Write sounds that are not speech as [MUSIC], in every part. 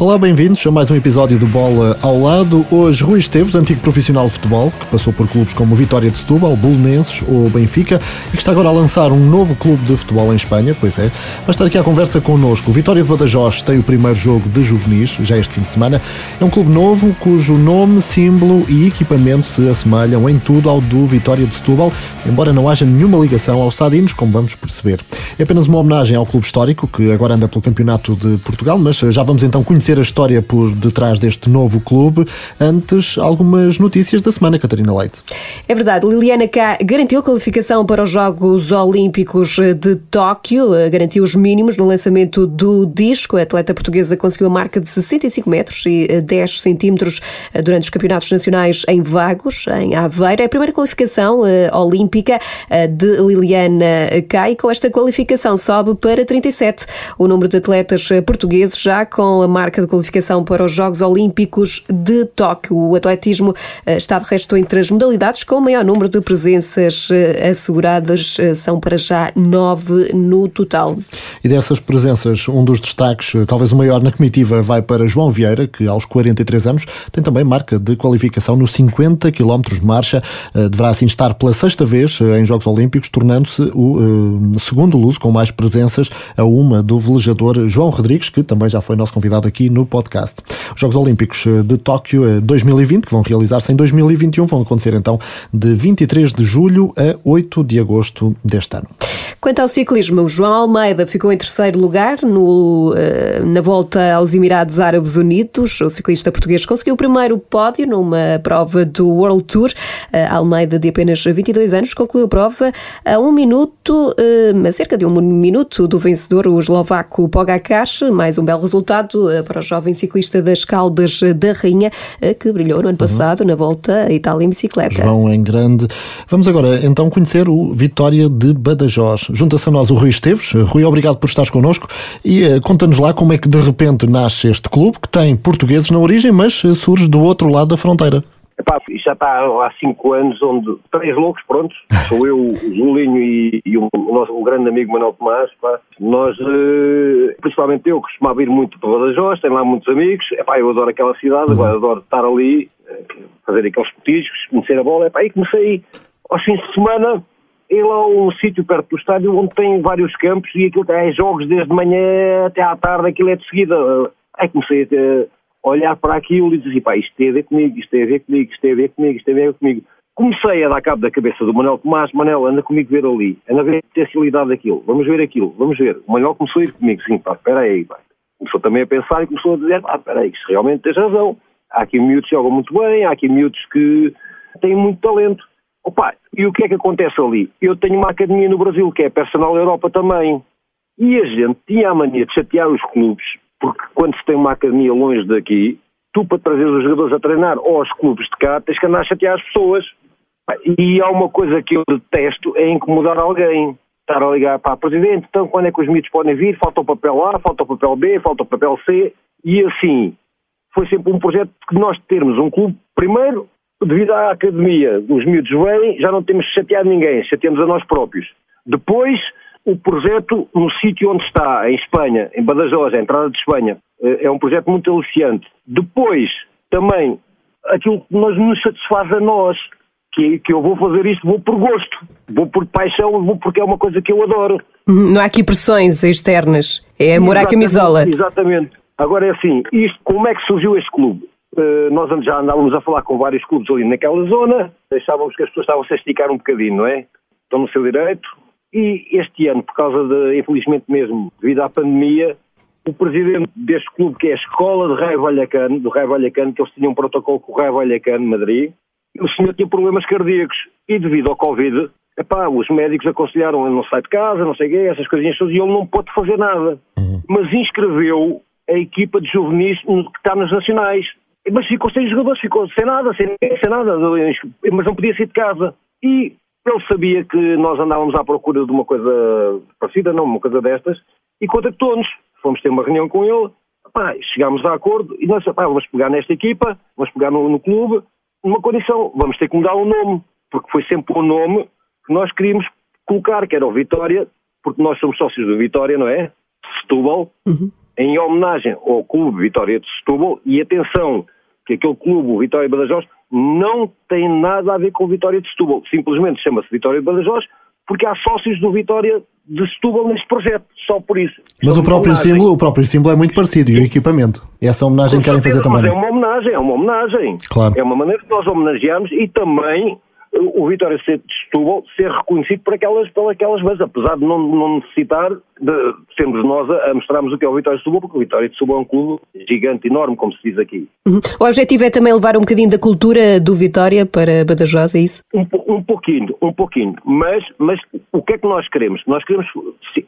Olá, bem-vindos a mais um episódio do Bola ao Lado. Hoje, Rui Esteves, antigo profissional de futebol, que passou por clubes como Vitória de Setúbal, Belenenses ou Benfica e que está agora a lançar um novo clube de futebol em Espanha, pois é. Vai estar aqui à conversa connosco. O Vitória de Badajoz tem o primeiro jogo de juvenis, já este fim de semana. É um clube novo cujo nome, símbolo e equipamento se assemelham em tudo ao do Vitória de Setúbal, embora não haja nenhuma ligação aos Sadinos, como vamos perceber. É apenas uma homenagem ao clube histórico, que agora anda pelo Campeonato de Portugal, mas já vamos então conhecer conhecer a história por detrás deste novo clube. Antes, algumas notícias da semana, Catarina Leite. É verdade, Liliana K garantiu qualificação para os Jogos Olímpicos de Tóquio, eh, garantiu os mínimos no lançamento do disco. A atleta portuguesa conseguiu a marca de 65 metros e 10 eh, centímetros eh, durante os campeonatos nacionais em Vagos, em Aveiro. É a primeira qualificação olímpica de Liliana K e com esta qualificação sobe para 37 o número de atletas portugueses já com a marca de qualificação para os Jogos Olímpicos de Tóquio. O atletismo eh, está de resto entre as modalidades com o maior número de presenças eh, asseguradas, eh, são para já nove no total. E dessas presenças, um dos destaques, talvez o maior na comitiva, vai para João Vieira, que aos 43 anos tem também marca de qualificação nos 50 km de marcha. Deverá assim estar pela sexta vez em Jogos Olímpicos, tornando-se o segundo luso com mais presenças a uma do velejador João Rodrigues, que também já foi nosso convidado aqui no podcast. Os Jogos Olímpicos eh, de Tóquio 2020, eh, que vão realizar-se em 2021, vão acontecer então de 23 de julho a 8 de agosto deste ano. Quanto ao ciclismo, João Almeida ficou em terceiro lugar no, eh, na volta aos Emirados Árabes Unidos. O ciclista português conseguiu o primeiro pódio numa prova do World Tour. Almeida, de apenas 22 anos, concluiu a prova a um minuto, a cerca de um minuto do vencedor, o eslovaco Pogacar. Mais um belo resultado para o jovem ciclista das Caldas da Rainha, eh, que brilhou no ano passado uhum. na volta à Itália em bicicleta. João em grande. Vamos agora então conhecer o Vitória de Badajoz. Junta-se a nós o Rui Esteves. Rui, obrigado por estares connosco e uh, conta-nos lá como é que de repente nasce este clube que tem portugueses na origem, mas uh, surge do outro lado da fronteira. Epá, isto já está há cinco anos, onde três loucos, prontos, [LAUGHS] sou eu, o Julinho e, e o, o, nosso o grande amigo Manuel Tomás, pá. nós, eh, principalmente eu, costumava ir muito para Badajoz, tenho lá muitos amigos, epá, eu adoro aquela cidade, agora adoro estar ali, eh, fazer aqueles petiscos, conhecer a bola, epá, e comecei aos fins de semana, ir lá a um sítio perto do estádio onde tem vários campos e aquilo é jogos desde manhã até à tarde, aquilo é de seguida. Aí comecei a olhar para aquilo e dizer, assim, pá, isto tem a ver comigo, isto tem a ver comigo, isto tem a ver comigo, isto tem a ver comigo. Comecei a dar cabo da cabeça do Manuel Tomás, Manuel, anda comigo ver ali, anda ver a potencialidade daquilo, vamos ver aquilo, vamos ver. O Manuel começou a ir comigo, sim, pá, espera aí, pá. Começou também a pensar e começou a dizer, pá, espera aí, isto realmente tens razão. Há aqui miúdos que jogam muito bem, há aqui miúdos que têm muito talento. Opa, e o que é que acontece ali? Eu tenho uma academia no Brasil, que é Personal Europa também. E a gente tinha a mania de chatear os clubes, porque quando se tem uma academia longe daqui, tu para trazer os jogadores a treinar ou aos clubes de cá, tens que andar a chatear as pessoas. E há uma coisa que eu detesto, é incomodar alguém. Estar a ligar para a Presidente, então quando é que os miúdos podem vir? Falta o papel A, falta o papel B, falta o papel C. E assim, foi sempre um projeto que nós termos um clube, primeiro, devido à academia, os miúdos vêm, já não temos de chatear ninguém, chateamos a nós próprios. Depois, o projeto no sítio onde está, em Espanha, em Badajoz, a entrada de Espanha, eh, é um projeto muito aliciante. Depois, também, aquilo que nos, nos satisfaz a nós, que, que eu vou fazer isto, vou por gosto, vou por paixão, vou porque é uma coisa que eu adoro. Uhum, não há aqui pressões externas, é amor à camisola. Exatamente. Agora é assim, isto, como é que surgiu este clube? Uh, nós já andávamos a falar com vários clubes ali naquela zona, achávamos que as pessoas estavam -se a esticar um bocadinho, não é? Estão no seu direito, e este ano, por causa de, infelizmente mesmo, devido à pandemia, o presidente deste clube, que é a Escola de Raio Vallecano, do Raio Vallecano, que eles tinham um protocolo com o Raio Vallecano, Madrid, o senhor tinha problemas cardíacos e devido ao Covid, epá, os médicos aconselharam ele não sai de casa, não sei o quê, essas coisinhas todas, e ele não pôde fazer nada. Uhum. Mas inscreveu a equipa de juvenis que está nos nacionais. Mas ficou sem jogadores, ficou sem nada, sem, sem nada, mas não podia sair de casa. E ele sabia que nós andávamos à procura de uma coisa parecida, não, uma coisa destas, e contactou-nos. Fomos ter uma reunião com ele, pá, chegámos a acordo e nós, pá, vamos pegar nesta equipa, vamos pegar no, no clube, numa condição, vamos ter que mudar o nome. porque foi sempre o nome que nós queríamos colocar, que era o Vitória, porque nós somos sócios do Vitória, não é? Setúbal, uhum. em homenagem ao Clube Vitória de Setúbal, e atenção, que aquele clube, o Vitória de Badajoz, não tem nada a ver com o Vitória de Setúbal, simplesmente chama-se Vitória de Badajoz, porque há sócios do Vitória de Setúbal neste projeto, só por isso. Mas o próprio, símbolo, o próprio símbolo é muito parecido e o equipamento. Essa homenagem que querem fazer também. Mas é uma homenagem, é uma homenagem. Claro. É uma maneira de nós homenagearmos e também o Vitória de Setúbal ser reconhecido por aquelas, por aquelas vezes, apesar de não, não necessitar de sermos nós a, a mostrarmos o que é o Vitória de Setúbal, porque o Vitória de Setúbal é um clube gigante, enorme, como se diz aqui. Uhum. O objetivo é também levar um bocadinho da cultura do Vitória para Badajoz, é isso? Um, um pouquinho, um pouquinho. Mas, mas o que é que nós queremos? Nós queremos,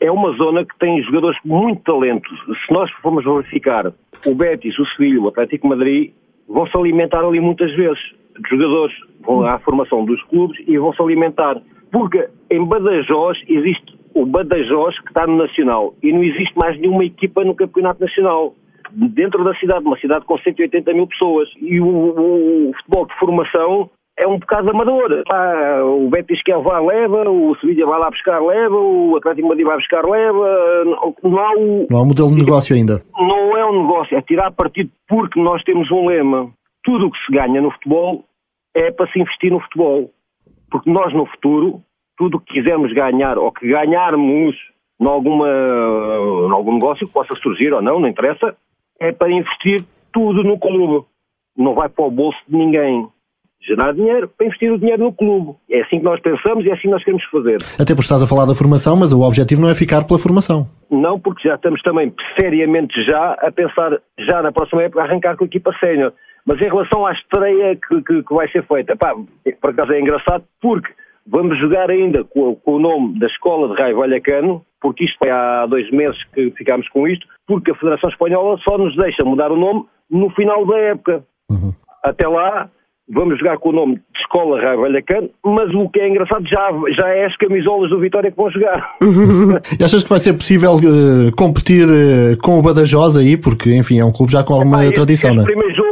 é uma zona que tem jogadores muito talento. Se nós formos verificar o Betis, o Sevilha, o Atlético Madrid, vão se alimentar ali muitas vezes de jogadores, vão à formação dos clubes e vão se alimentar. Porque em Badajoz existe o Badajoz que está no Nacional e não existe mais nenhuma equipa no Campeonato Nacional. Dentro da cidade, uma cidade com 180 mil pessoas. E o, o, o futebol de formação é um bocado amador. Ah, o Betis quer levar, leva, o Sevilla vai lá buscar, leva, o Atlético Madrid vai buscar, leva. Não há, o, não há um modelo de negócio ainda. Não é um negócio, é tirar partido porque nós temos um lema tudo o que se ganha no futebol é para se investir no futebol. Porque nós, no futuro, tudo o que quisermos ganhar ou que ganharmos em, alguma, em algum negócio que possa surgir ou não, não interessa, é para investir tudo no clube. Não vai para o bolso de ninguém. Gerar dinheiro para investir o dinheiro no clube. É assim que nós pensamos e é assim que nós queremos fazer. Até porque estás a falar da formação, mas o objetivo não é ficar pela formação. Não, porque já estamos também seriamente já a pensar, já na próxima época, arrancar com a equipa sénior. Mas em relação à estreia que, que, que vai ser feita, pá, por acaso é engraçado porque vamos jogar ainda com, com, o nome da Escola de Raio Vallecano, porque isto foi há dois meses que ficámos com isto, porque a Federação Espanhola só nos deixa mudar o nome no final da época. Uhum. Até lá, vamos jogar com o nome de Escola Raio Vallecano, mas o que é engraçado já, já é as camisolas do Vitória que vão jogar. [LAUGHS] e achas que vai ser possível uh, competir uh, com o Badajoz aí? Porque, enfim, é um clube já com alguma Epá, tradição, não é? primeiro jogo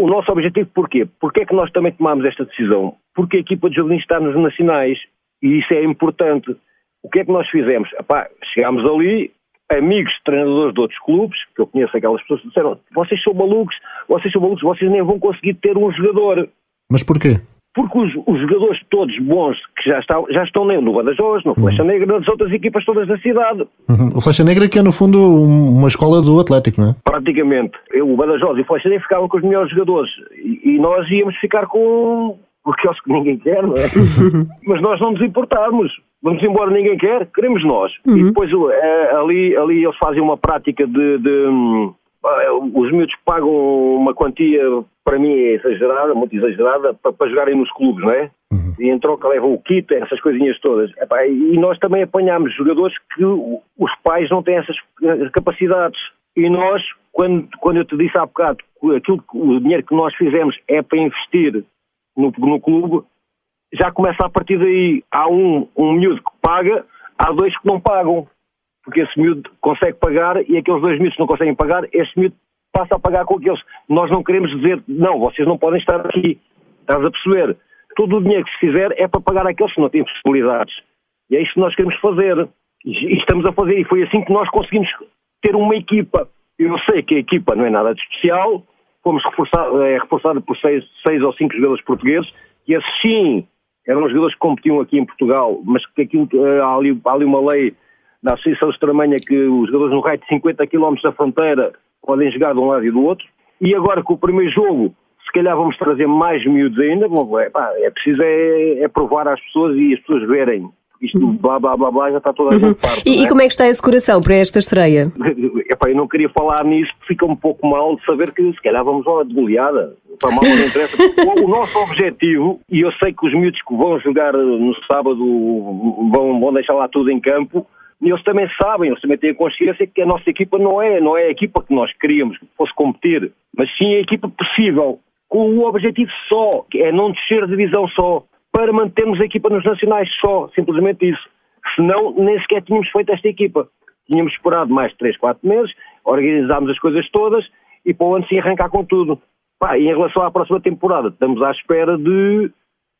o nosso objetivo porquê? Porquê é que nós também tomámos esta decisão? Porque a equipa de juvenis está nos nacionais e isso é importante. O que é que nós fizemos? Epá, chegámos ali, amigos treinadores de outros clubes, que eu conheço aquelas pessoas disseram, vocês são malucos, vocês são malucos, vocês nem vão conseguir ter um jogador. Mas porquê? Porque os, os, jogadores todos bons que já estão, já estão no Badajoz, no Flecha uhum. Negra, nas outras equipas todas da cidade. Uhum. O Flecha Negra que é no fundo uma escola do Atlético, não é? Praticamente. Eu, o Badajoz e o Flecha Negra ficavam com os melhores jogadores e, e nós íamos ficar com aqueles que ninguém quer, não é? [LAUGHS] Mas nós não nos importarmos. Vamos embora, ninguém quer, queremos nós. Uhum. E depois é, ali, ali eles fazem uma prática de, de hum, os miúdos pagam uma quantia, para mim é exagerada, muito exagerada, para, para jogarem nos clubes, não é? Uhum. E em troca levam o kit, essas coisinhas todas. E nós também apanhamos jogadores que os pais não têm essas capacidades. E nós, quando, quando eu te disse há bocado, aquilo, o dinheiro que nós fizemos é para investir no, no clube, já começa a partir daí. Há um, um miúdo que paga, há dois que não pagam porque esse miúdo consegue pagar e aqueles dois miúdos não conseguem pagar, este miúdo passa a pagar com aqueles. Nós não queremos dizer, não, vocês não podem estar aqui. Estás a perceber? Todo o dinheiro que se fizer é para pagar aqueles que não têm possibilidades. E é isso que nós queremos fazer. E estamos a fazer. E foi assim que nós conseguimos ter uma equipa. Eu sei que a equipa não é nada de especial. Fomos reforçados, é reforçada por seis, seis ou cinco jogadores portugueses, que esses sim eram os jogadores que competiam aqui em Portugal, mas que aquilo, eh, há ali, há ali uma lei da Associação Extremanha que os jogadores no raio de 50 km da fronteira podem jogar de um lado e do outro. E agora com o primeiro jogo, se calhar vamos trazer mais miúdos ainda. Bom, é, pá, é preciso é, é, provar às pessoas e as pessoas verem. Isto uhum. blá blá blá blá já está toda a gente uhum. parte. E, é? e, como é que está esse coração para esta estreia? [LAUGHS] Epá, eu não queria falar nisso, fica um pouco mal de saber que se calhar vamos lá de goleada. Para mal não interessa. [LAUGHS] o, o, nosso objetivo, e eu sei que os miúdos que vão jogar no sábado vão, vão deixar lá tudo em campo, eles também sabem, eles também têm a consciência que a nossa equipa não é, não é a equipa que nós queríamos que fosse competir, mas sim a equipa possível, com o objetivo só, que é não descer de divisão só, para mantermos a equipa nos nacionais só, simplesmente isso. Senão nem sequer tínhamos feito esta equipa. Tínhamos esperado mais de 3, 4 meses, organizámos as coisas todas e para o ano sim arrancar com tudo. Pá, e em relação à próxima temporada, estamos à espera de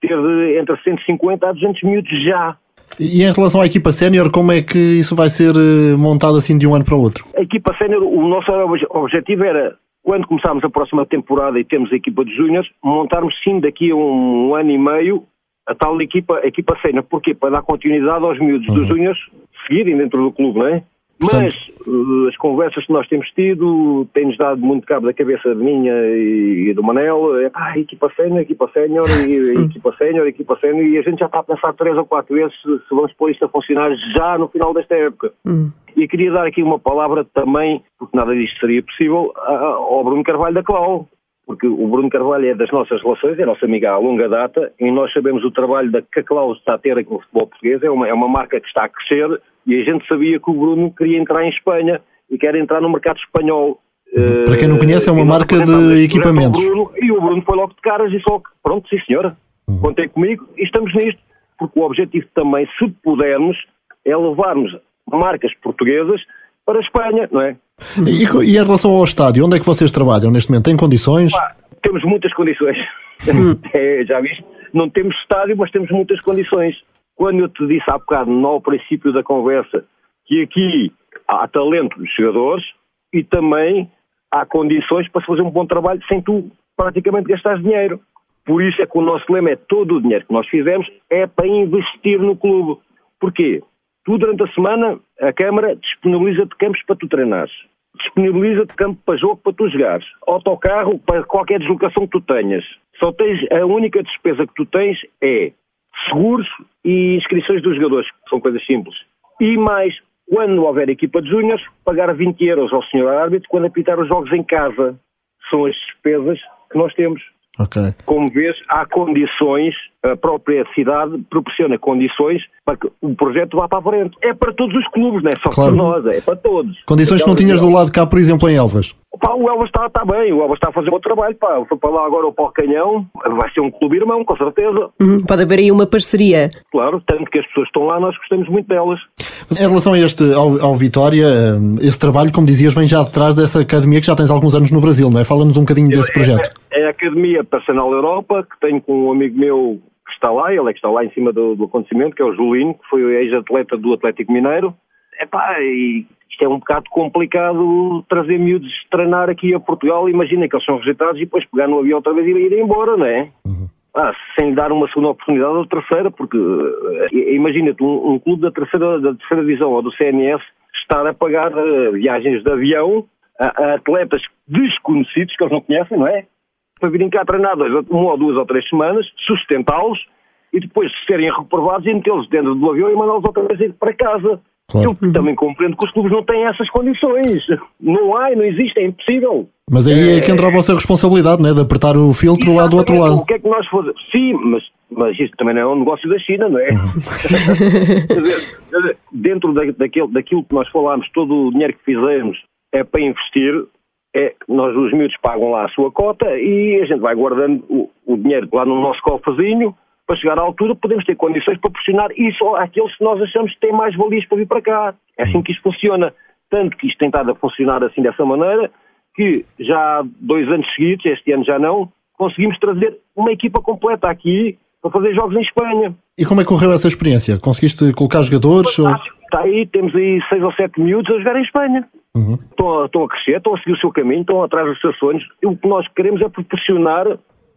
ter entre 150 a 200 miúdos já. E em relação à equipa sénior, como é que isso vai ser eh, montado assim de um ano para o outro? A equipa sénior, o nosso objetivo era, quando começarmos a próxima temporada e temos a equipa de júniores, montarmos sim daqui a um ano e meio a tal equipa, a equipa sénior. Porquê? Para dar continuidade aos miúdos uhum. dos júniores seguirem dentro do clube, não é? Mas uh, as conversas que nós temos tido têm-nos dado muito cabo da cabeça de minha e, do Manel. É, ah, equipa sénior, equipa sénior, equipa sénior, equipa sénior. E a gente já está a pensar três ou quatro vezes se, se vamos pôr isto a funcionar já no final desta época. Hum. E queria dar aqui uma palavra também, porque nada disto seria possível, ao Bruno Carvalho da Clau porque o Bruno Carvalho é das nossas relações, é nossa amiga há longa data, e nós sabemos o trabalho da que a Clau está a ter aqui no futebol português, é uma, é uma marca que está a crescer, e a gente sabia que o Bruno queria entrar em Espanha e quer entrar no mercado espanhol. Para quem não conhece, é uma marca de equipamentos. Bruno, e o Bruno foi logo de caras e só, pronto, sim senhora, uhum. contei comigo e estamos nisto, porque o objetivo também, se pudermos, é levarmos marcas portuguesas para a Espanha, não é? E, e, em relação ao estádio, onde é que vocês trabalham neste momento? Tem condições? Pá, temos muitas condições. [LAUGHS] é, já viste? Não temos estádio, mas temos muitas condições. Quando eu te disse há bocado, no princípio da conversa, que aqui há talento dos jogadores e também há condições para se fazer um bom trabalho sem tu praticamente gastares dinheiro. Por isso é que o nosso lema é todo o dinheiro que nós fizemos é para investir no clube. Porquê? Tu, durante a semana, a Câmara disponibiliza-te campos para tu treinares. Disponibiliza-te campo para jogo para tu jogares. Autocarro para qualquer deslocação que tu tenhas. Só tens, a única despesa que tu tens é seguros e inscrições dos jogadores, que são coisas simples. E mais, quando houver equipa de júniores, pagar 20 euros ao senhor árbitro quando apitar os jogos em casa. São as despesas que nós temos. Okay. Como vês, há condições, a própria cidade proporciona condições para que o projeto vá para a frente. É para todos os clubes, não é só claro. para nós, é para todos. Condições então, que não tinhas do lado cá, por exemplo, em Elvas? Pá, o Elvas está, está bem, o Elvas está a fazer o bom trabalho. Pá. Foi para lá agora o Pau Canhão, vai ser um clube irmão, com certeza. Uhum, pode haver aí uma parceria. Claro, tanto que as pessoas estão lá, nós gostamos muito delas. Em relação a este, ao, ao Vitória, hum, esse trabalho, como dizias, vem já detrás dessa academia que já tens alguns anos no Brasil, não é? Fala-nos um bocadinho desse projeto. É, é a Academia Personal Europa, que tenho com um amigo meu está lá, ele é que está lá em cima do, do acontecimento, que é o Julinho, que foi ex-atleta do Atlético Mineiro. Epá, e isto é um bocado complicado trazer miúdos treinar aqui a Portugal. Imagina que eles são rejeitados e depois pegar no avião outra vez e ir embora, não é? Uhum. Ah, sem dar uma segunda oportunidade ou terceira, porque uh, imagina-te um, um, clube da terceira, da terceira divisão ou do CNS estar a pagar uh, viagens de avião a, a, atletas desconhecidos que eles não conhecem, não é? Para virem cá treinar dois, uma ou duas ou três semanas, sustentá-los e depois serem reprovados e metê-los dentro do avião e mandá-los outra vez ir para casa. Claro. Eu também compreendo que os clubes não têm essas condições. Não há, não existe, é impossível. Mas aí é, que entra a vossa responsabilidade, né? de apertar o filtro lá do outro lado. O que é que nós fazemos? Sim, mas, mas isto também não é um negócio da China, não é? Uhum. [LAUGHS] Dentro da, daquilo, daquilo que nós falámos, todo o dinheiro que fizemos é para investir, é, nós os miúdos pagam lá a sua cota e a gente vai guardando o, o dinheiro lá no nosso cofrezinho para chegar à altura, podemos ter condições para proporcionar isso àqueles que nós achamos que têm mais valias para vir para cá. É assim que isto funciona. Tanto que isto tem estado a funcionar assim dessa maneira, que já há dois anos seguidos, este ano já não, conseguimos trazer uma equipa completa aqui para fazer jogos em Espanha. E como é que correu essa experiência? Conseguiste colocar jogadores? Ou... Está aí, temos aí seis ou sete miúdos a jogar em Espanha. Uhum. Estão, estão a crescer, estão a seguir o seu caminho, estão atrás dos seus sonhos. E o que nós queremos é proporcionar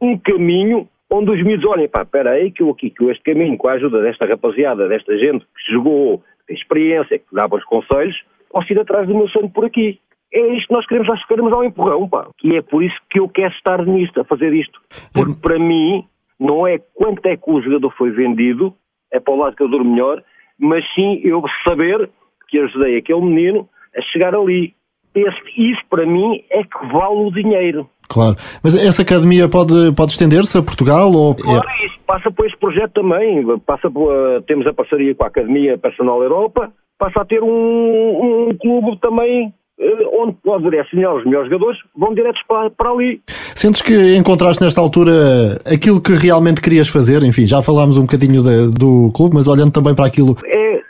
um caminho onde os miúdos olhem, pá, espera aí que eu aqui, que eu este caminho, com a ajuda desta rapaziada, desta gente que jogou, tem experiência, que dá bons conselhos, posso ir atrás do meu sonho por aqui. É isto que nós queremos, nós queremos ao empurrão, pá. E é por isso que eu quero estar nisto, a fazer isto. Porque para mim, não é quanto é que o jogador foi vendido, é para o lado que eu durmo melhor, mas sim eu saber que ajudei aquele menino a chegar ali. Esse, isso para mim é que vale o dinheiro. Claro. Mas essa academia pode, pode estender-se a Portugal? Ou... Claro, é... isso passa por este projeto também. Passa por, temos a parceria com a Academia Personal Europa, passa a ter um, um clube também eh, onde pode direcionar os melhores jogadores, vão diretos para, para ali. Sentes que encontraste nesta altura aquilo que realmente querias fazer? Enfim, já falámos um bocadinho de, do clube, mas olhando também para aquilo. É,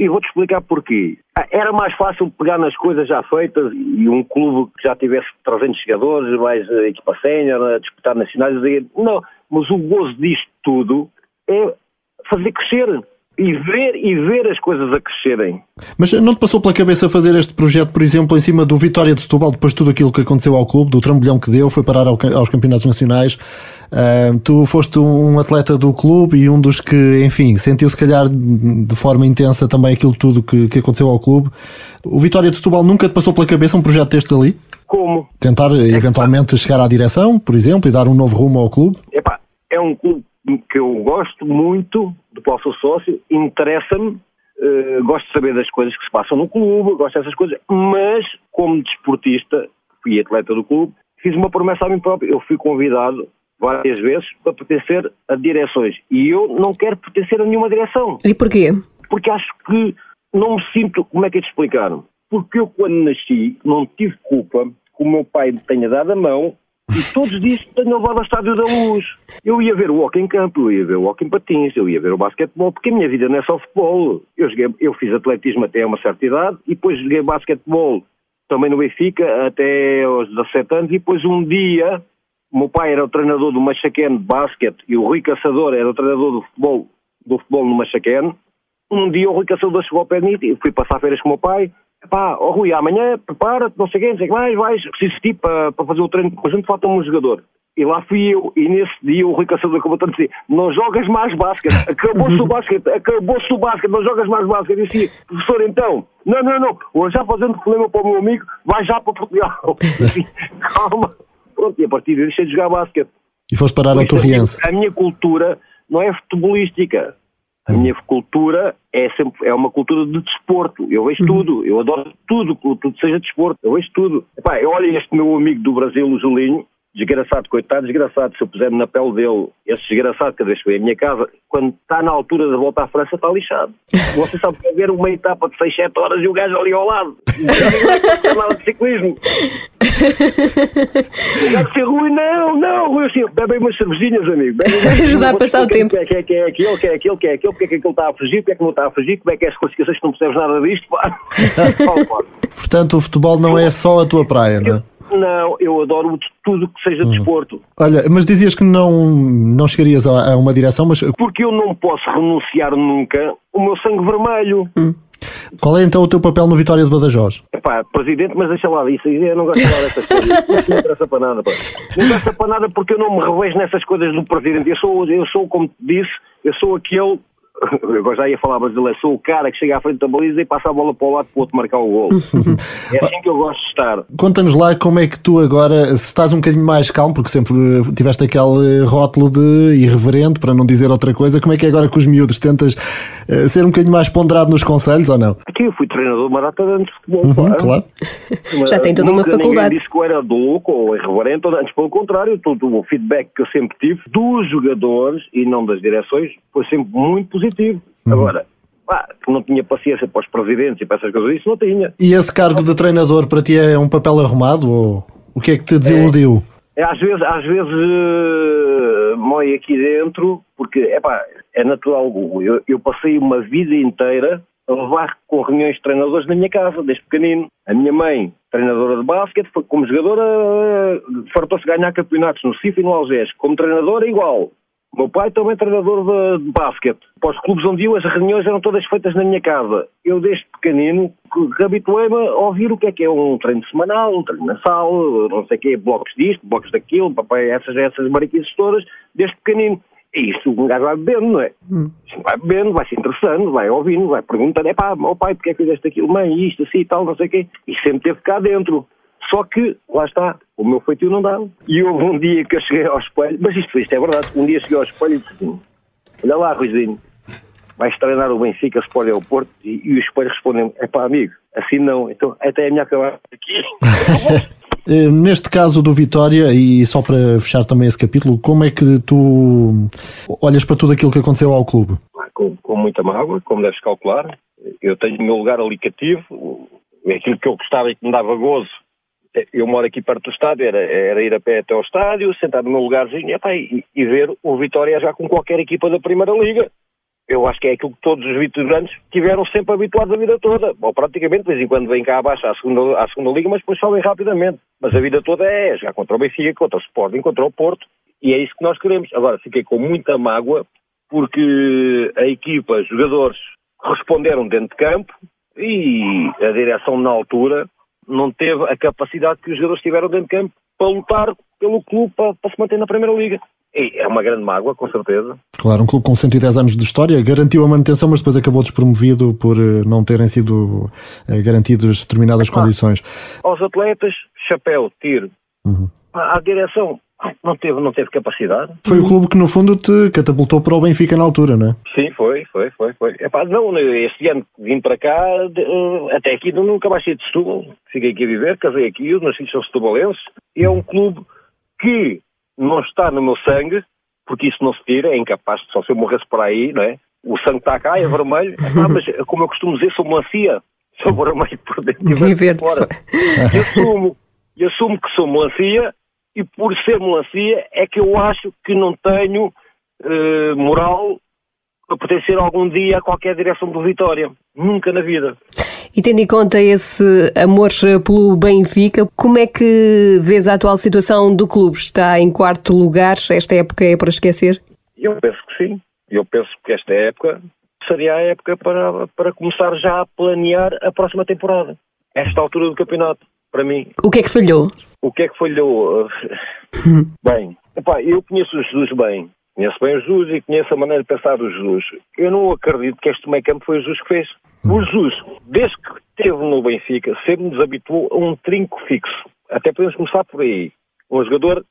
eu vou-te explicar porquê. Ah, era mais fácil pegar nas coisas já feitas e um clube que já tivesse 300 jogadores, mais equipa sénior, disputar nacionais, dizer, não, mas o gozo disto tudo é fazer crescer e ver, e ver as coisas a crescerem. Mas não te passou pela cabeça fazer este projeto, por exemplo, em cima do Vitória de Setúbal, depois de tudo aquilo que aconteceu ao clube, do trambolhão que deu, foi parar ao, aos campeonatos nacionais? Uh, tu foste um atleta do clube e um dos que, enfim, sentiu se calhar de forma intensa também aquilo tudo que, que aconteceu ao clube. O Vitória de Setúbal nunca te passou pela cabeça um projeto deste ali? Como? Tentar eventualmente chegar à direção, por exemplo, e dar um novo rumo ao clube? Epá, é um clube que eu gosto muito, do qual sou sócio, interessa-me, uh, gosto de saber das coisas que se passam no clube, gosto dessas coisas, mas como desportista, fui atleta do clube, fiz uma promessa a mim próprio. Eu fui convidado várias vezes para pertencer a direções e eu não quero pertencer a nenhuma direção. E porquê? Porque acho que não me sinto, como é que é de explicar? Porque eu quando nasci não tive culpa que o meu pai me tenha dado a mão e todos os dias tenho levado ao Estádio da Luz. Eu ia ver o hockey em campo, eu ia ver o hockey em patins, eu ia ver o basquetebol, porque a minha vida não é só futebol. Eu, joguei, eu fiz atletismo até uma certa idade e depois joguei basquetebol também no Benfica até aos 17 anos e depois um dia o meu pai era o treinador do Machaquene de basquete e o Rui Caçador era o treinador do futebol, do futebol no Machaquene. Um dia o Rui Caçador chegou ao pé de mim e fui passar férias com o meu pai pá, oh, Rui, amanhã prepara-te, não sei quê, não sei o que mais, vais, preciso de ti para, para fazer o treino conjunto, falta-me um jogador. E lá fui eu, e nesse dia o Rui Caçador acabou a dizer, não jogas mais basquete, [LAUGHS] acabou-se o basquete, acabou-se o basquete, não jogas mais basquete. Eu disse, professor, então, não, não, não, vou já fazendo problema para o meu amigo, vai já para Portugal. [LAUGHS] Disse, calma. Pronto, e a partir daí deixei de jogar basquete. E foste parar ao Torriense. A minha cultura não é futebolística. A minha cultura é sempre é uma cultura de desporto. Eu vejo uhum. tudo, eu adoro tudo, tudo seja desporto, eu vejo tudo. Epá, olha este meu amigo do Brasil, o Julinho, desgraçado, coitado, desgraçado, se eu puser-me na pele dele, esse desgraçado, cada vez que vem à minha casa, quando está na altura de voltar à França, está lixado. [LAUGHS] Você sabe que ver uma etapa de 6, 7 horas e o gajo ali ao lado. [LAUGHS] Não é nada de ciclismo. O gajo ser ruim, não, não, Rui, assim, bebem umas cervejinhas, amigo. Ajudar [LAUGHS] a passar o tempo. Quem é, que é aquilo, quem é aquilo, quem é aquilo, porque é que aquilo está a fugir, porque é que não está a fugir, como é que é as classificações que não percebes nada disto, pá. Portanto, o futebol não é só a tua praia, não é? Não, eu adoro tudo que seja hum. desporto. Olha, mas dizias que não, não chegarias a, a, uma direção, mas. Porque eu não posso renunciar nunca o meu sangue vermelho. Hum. Qual é então o teu papel no Vitória de Badajoz? Epá, presidente, mas deixa lá isso. Eu não gosto de falar dessas coisas. não interessa para nada. Pá. Não interessa para nada porque eu não me revejo nessas coisas do presidente. Eu sou, eu sou como te disse, eu sou aquele [LAUGHS] agora já ia falar brasileiro, sou o cara que chega à frente da baliza e passa a bola para o lado para o outro marcar o gol. [LAUGHS] é assim que eu gosto de estar. Conta-nos lá como é que tu agora, se estás um bocadinho mais calmo, porque sempre tiveste aquele rótulo de irreverente, para não dizer outra coisa, como é que é agora com os miúdos? Tentas ser um bocadinho mais ponderado nos conselhos ou não? Aqui eu fui treinador de uma data de antes de futebol, uhum, claro. claro. já tem toda uma faculdade. disse que eu era louco ou irreverente, ou antes pelo contrário, todo o feedback que eu sempre tive dos jogadores e não das direções foi sempre muito positivo. Uhum. Agora, pá, não tinha paciência para os presidentes e para essas coisas, isso não tinha. E esse cargo de treinador para ti é um papel arrumado ou o que é que te desiludiu? É, é às vezes, às vezes uh, mói aqui dentro, porque epá, é natural. Eu, eu passei uma vida inteira a levar com reuniões de treinadores na minha casa, desde pequenino. A minha mãe, treinadora de basquete, como jogadora, eh, fartou-se ganhar campeonatos no CIF e no Algés. Como treinadora, igual. Meu pai também é treinador de, de basquete. Para os clubes onde eu, as reuniões eram todas feitas na minha casa. Eu, desde pequenino, habituei-me a ouvir o que é que é um treino semanal, um treino mensal, não sei o quê, blocos disto, blocos daquilo, papai, essas, essas mariquices todas, desde pequenino. E isso um gajo vai bebendo, não é? Hum. Vai bebendo, vai se interessando, vai ouvindo, vai perguntando, é pá, meu pai, porque é que fizeste aquilo, mãe, isto, assim e tal, não sei o quê. E sempre teve cá dentro. Só que, lá está, o meu feitio não dava. E houve um dia que eu cheguei ao espelho, mas isto, isto é verdade, um dia cheguei ao espelho e disse assim, olha lá, Ruizinho, vais treinar o Benfica, se pode ao Porto, e, e o espelho respondeu é pá, amigo, assim não, então até a minha acabar aqui. [LAUGHS] [LAUGHS] Eh, neste caso do Vitória, e só para fechar também esse capítulo, como é que tu olhas para tudo aquilo que aconteceu ao clube? Com, com muita mágoa, como deves calcular. Eu tenho o meu lugar ali cativo, aquilo que eu gostava e que me dava gozo eu moro aqui perto do estádio, era, era ir a pé até ao estádio, sentar no meu lugarzinho epá, e, e, ver o Vitória já com qualquer equipa da Primeira Liga. Eu acho que é aquilo que todos os vitorianos tiveram sempre habituados a vida toda. Ou praticamente, de vez em quando vêm cá abaixo à segunda, à segunda Liga, mas depois sobem rapidamente. Mas a vida toda é jogar contra o Benfica, contra o Sporting, contra o Porto. E é isso que nós queremos. Agora, fiquei com muita mágoa porque a equipa, os jogadores responderam dentro de campo e a direção na altura não teve a capacidade que os jogadores tiveram dentro de campo para lutar pelo clube para, para se manter na Primeira Liga. É uma grande mágoa, com certeza. Claro, um clube com 110 anos de história garantiu a manutenção, mas depois acabou despromovido por eh, não terem sido eh, garantidas determinadas é claro. condições. Aos atletas, chapéu, tiro. Uhum. À, direção, não teve, não teve capacidade. Foi o clube que, no fundo, te catapultou para o Benfica na altura, não é? Sim, foi, foi, foi. foi. Epá, não, este ano vim para cá, eh, até aqui nunca mais saí de Setúbal. Fiquei aqui a viver, casei aqui, nasci sou setubalenses. E é um clube que não está no meu sangue, porque isso não se tira, é incapaz, só se eu morresse por aí, não é? O sangue está cá, é vermelho, [LAUGHS] ah, mas como eu costumo dizer, sou melancia, sou vermelho por dentro e verde por fora. E assumo, e assumo que sou melancia e por ser melancia é que eu acho que não tenho uh, moral para pertencer algum dia a qualquer direção do Vitória. Nunca na vida. E tendo em conta esse amor pelo Benfica, como é que vês a atual situação do clube? Está em quarto lugar? Esta época é para esquecer? Eu penso que sim. Eu penso que esta época seria a época para, para começar já a planear a próxima temporada. Esta altura do campeonato, para mim. O que é que falhou? O que é que falhou? [LAUGHS] bem, epá, eu conheço o Jesus bem. Conheço bem o Jesus e conheço a maneira de pensar do Jesus. Eu não acredito que este meio campo foi o Jesus que fez. O Jesus, desde que esteve no Benfica, sempre nos habituou a um trinco fixo. Até podemos começar por aí. Um jogador,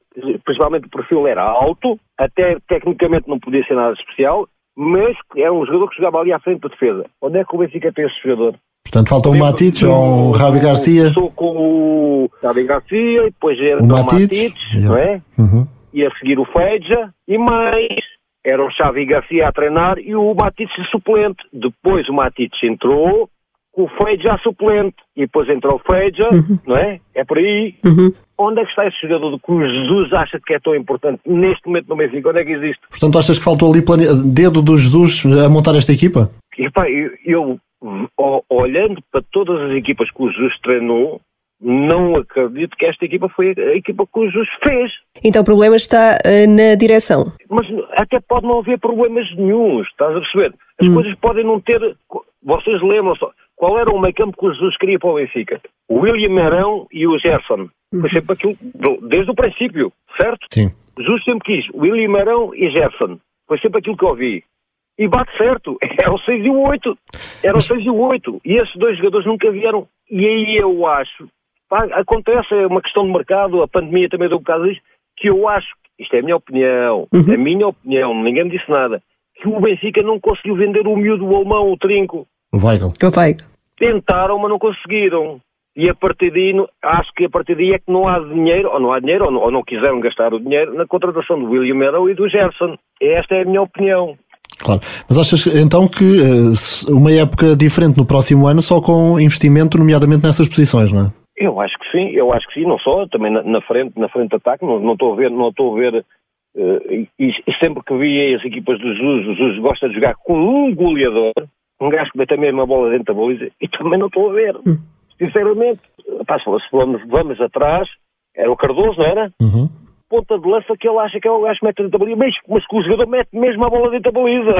principalmente o perfil era alto, até tecnicamente não podia ser nada especial, mas era um jogador que jogava ali à frente da defesa. Onde é que o Benfica tem esse jogador? Portanto, falta o Matites ou o Ravi Garcia? Começou com o Ravi Garcia, e depois era o Matites, não é? Uhum. E a seguir o Feija, e mais era o Xavi Garcia a treinar e o Matites suplente. Depois o Matites entrou com o Feija suplente. E depois entrou o Feija, uhum. não é? É por aí. Uhum. Onde é que está esse jogador que o Jesus acha que é tão importante neste momento no Benfica? Onde é que existe? Portanto, achas que faltou ali plane... dedo do Jesus a montar esta equipa? E, pá, eu, eu, olhando para todas as equipas que o Jesus treinou, não acredito que esta equipa foi a equipa que o Jesus fez. Então o problema está uh, na direção. Mas até pode não haver problemas nenhums, estás a perceber? As hum. coisas podem não ter. Vocês lembram só. Qual era o meio campo que o Jesus queria para o Benfica? O William Marão e o Gerson. Foi uhum. sempre aquilo, desde o princípio, certo? Sim. Jesus sempre quis William Marão e Gerson. Foi sempre aquilo que eu ouvi. E bate certo. [LAUGHS] Era o 6 e o 8. Era o 6 e o 8. E esses dois jogadores nunca vieram. E aí eu acho Pá, acontece, é uma questão de mercado, a pandemia também deu um bocado disso, que eu acho, isto é a minha opinião, uhum. é a minha opinião, ninguém me disse nada, que o Benfica não conseguiu vender o miúdo, o alemão, o trinco. O Weigl. O Weigl. Tentaram, mas não conseguiram. E a partir daí, acho que a partir daí é que não há dinheiro, ou não há dinheiro, ou não, ou não quiseram gastar o dinheiro na contratação do William Meadow e do Gerson. Esta é a minha opinião. Claro. Mas achas então que uh, uma época diferente no próximo ano só com investimento, nomeadamente nessas posições, não é? Eu acho que sim, eu acho que sim, não só, também na, na frente, na frente de ataque, não, estou a ver, não estou a ver, uh, e, e, sempre que vi as equipas do Jesus, o Jesus gosta de jogar com um goleador, um gajo que mete a mesma bola dentro da baliza, e também não estou a ver, hum. sinceramente. Pá, se vamos, vamos atrás, era o Cardoso, não era? Uhum. Ponta de lança que ele acha que é o gajo que mete dentro da baliza, mas, mas que o jogador mete mesmo a bola dentro da baliza.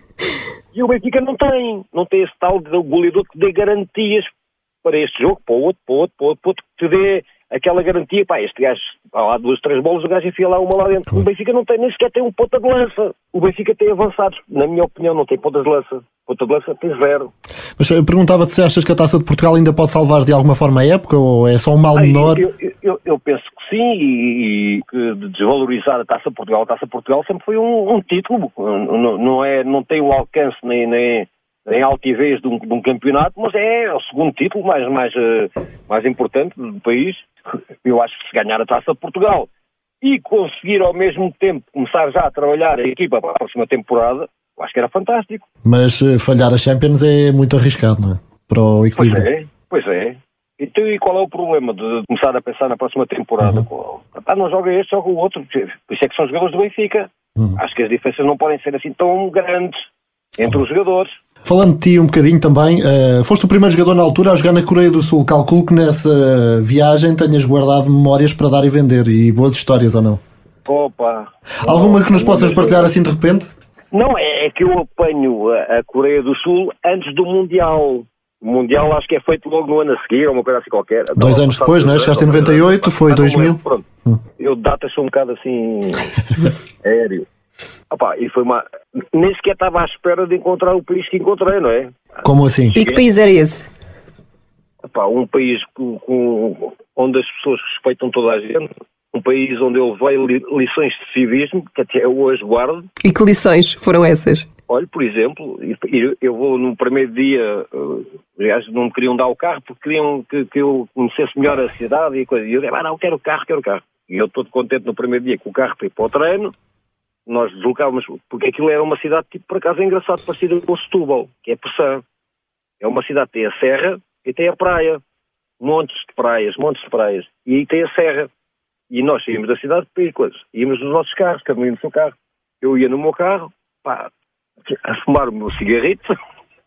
[LAUGHS] e o Benfica não tem, não tem esse tal de goleador que dê garantias para este jogo, para o outro, para o outro, para o outro, para o outro que te dê aquela garantia, pá, este gajo, há duas, três bolas, o gajo enfia lá uma lá dentro. O Benfica não tem, nem sequer tem um ponta de lança. O Benfica tem avançados. Na minha opinião, não tem ponta de lança. Ponta de lança tem zero. Mas eu perguntava-te se achas que a Taça de Portugal ainda pode salvar de alguma forma a época ou é só um mal menor? Eu, eu, eu, penso que sim e, e, que desvalorizar a Taça de Portugal. A Taça de Portugal sempre foi um, um título, não, não, é, não tem o alcance nem, nem em altivez de um, de um, campeonato, mas é o segundo título mais, mais, eh, mais importante do país. [LAUGHS] Eu acho que se ganhar a taça de Portugal e conseguir ao mesmo tempo começar já a trabalhar a equipa para a próxima temporada, eu acho que era fantástico. Mas uh, falhar a Champions é muito arriscado, não é? Para o equilíbrio. Pois é, pois é. Então, e qual é o problema de começar a pensar na próxima temporada? Uhum. Ah, não joga este, joga o outro. Por isso é que são jogadores do Benfica. Uhum. Acho que as diferenças não podem ser assim tão grandes entre os jogadores. Falando de ti um bocadinho também, uh, foste o primeiro jogador na altura a jogar na Coreia do Sul. Calculo que nessa viagem tenhas guardado memórias para dar e vender e boas histórias ou não? Opa. Alguma que nos possas partilhar assim de repente? Não, é, é que eu apanho a, a Coreia do Sul antes do Mundial. O Mundial acho que é feito logo no ano a seguir, ou uma coisa assim qualquer. Dois anos depois, não é? Chegaste em 98, foi Ah, não 2000. lembro, Pronto. Eu de datas sou um bocado assim [LAUGHS] aéreo. Opa, e foi uma. Nem sequer estava à espera de encontrar o país que encontrei, não é? Como assim? E que país era esse? Epá, um país com, com- onde as pessoas respeitam toda a gente, um país onde eu levei li- lições de civismo, que até hoje guardo. E que lições foram essas? Olha, por exemplo, e- e eu vou no primeiro dia, uh, aliás, não me queriam dar o carro porque queriam que, que eu conhecesse melhor a cidade e coisa. E eu disse, ah, não, quero o carro, quero o carro. E eu todo contente no primeiro dia com o carro para ir para o treino, nós deslocávamos, porque aquilo era uma cidade, tipo, por acaso é engraçado, parecida com Setúbal, que é Persã. É uma cidade que tem a serra e tem a praia. Montes de praias, montes de praias. E aí tem a serra. E nós saímos da cidade para ir coisas. Íamos nos nossos carros, cada um ia no seu carro. Eu ia no meu carro, pá, a fumar o meu cigarrito,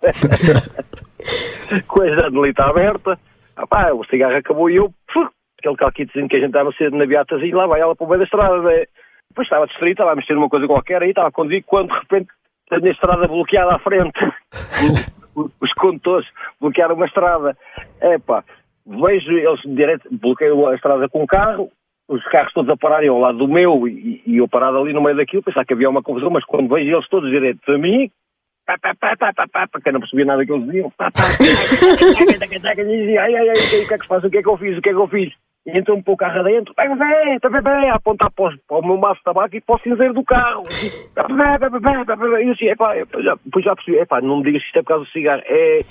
[LAUGHS] com a janelita aberta. Ah, pá, o cigarro acabou e eu, puf, aquele calquitozinho que a gente estava cedo na beatazinha, lá vai ela para o meio da estrada. né? Depois estava distraído, estava a mexer numa coisa qualquer, aí estava a conduzir, quando de repente tenho a estrada bloqueada à frente. [LAUGHS] Os- Os condutores bloquearam uma estrada. É pá, vejo eles direto, bloqueiam a estrada com o carro, os carros todos a pararem ao lado do meu e, e eu parado ali no meio daquilo, pensar que havia uma confusão, mas quando vejo eles todos direto a mim, pá, pá, pá, pá, pá, pá, pá, que eu não percebia nada que eles diziam, [LAUGHS] pá, pá, ai, ai, ai, o que é que se faz, o que é que eu fiz, o que é que eu fiz? E entrou um pouco o carro adentro, vai, vai, vai, vai, a apontar para, os- para o meu maço de tabaco e para o cinzeiro do carro. Vai, vai, vai, vai, vai. E eu assim, epá, já, depois já percebi, epá, não me digas que isto é por causa do cigarro. É,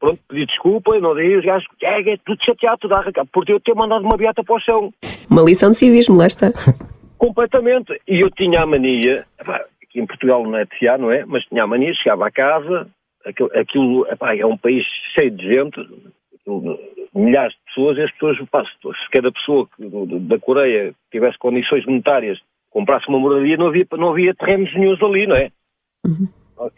pronto, pedi desculpa, não dei, os gajos, é, é tudo chateado, tudo arrancado, por eu ter mandado uma beata para o chão. Uma lição de civismo, lá está. [LAUGHS] Completamente. E eu tinha a mania, epá, aqui em Portugal não é de fiar, não é? Mas tinha a mania, chegava a casa, aquilo, aquilo epá, é um país cheio de gente, milhares de pessoas, e as pessoas, se cada pessoa da Coreia tivesse condições monetárias, comprasse uma moradia, não havia, não havia terrenos nenhums ali, não é?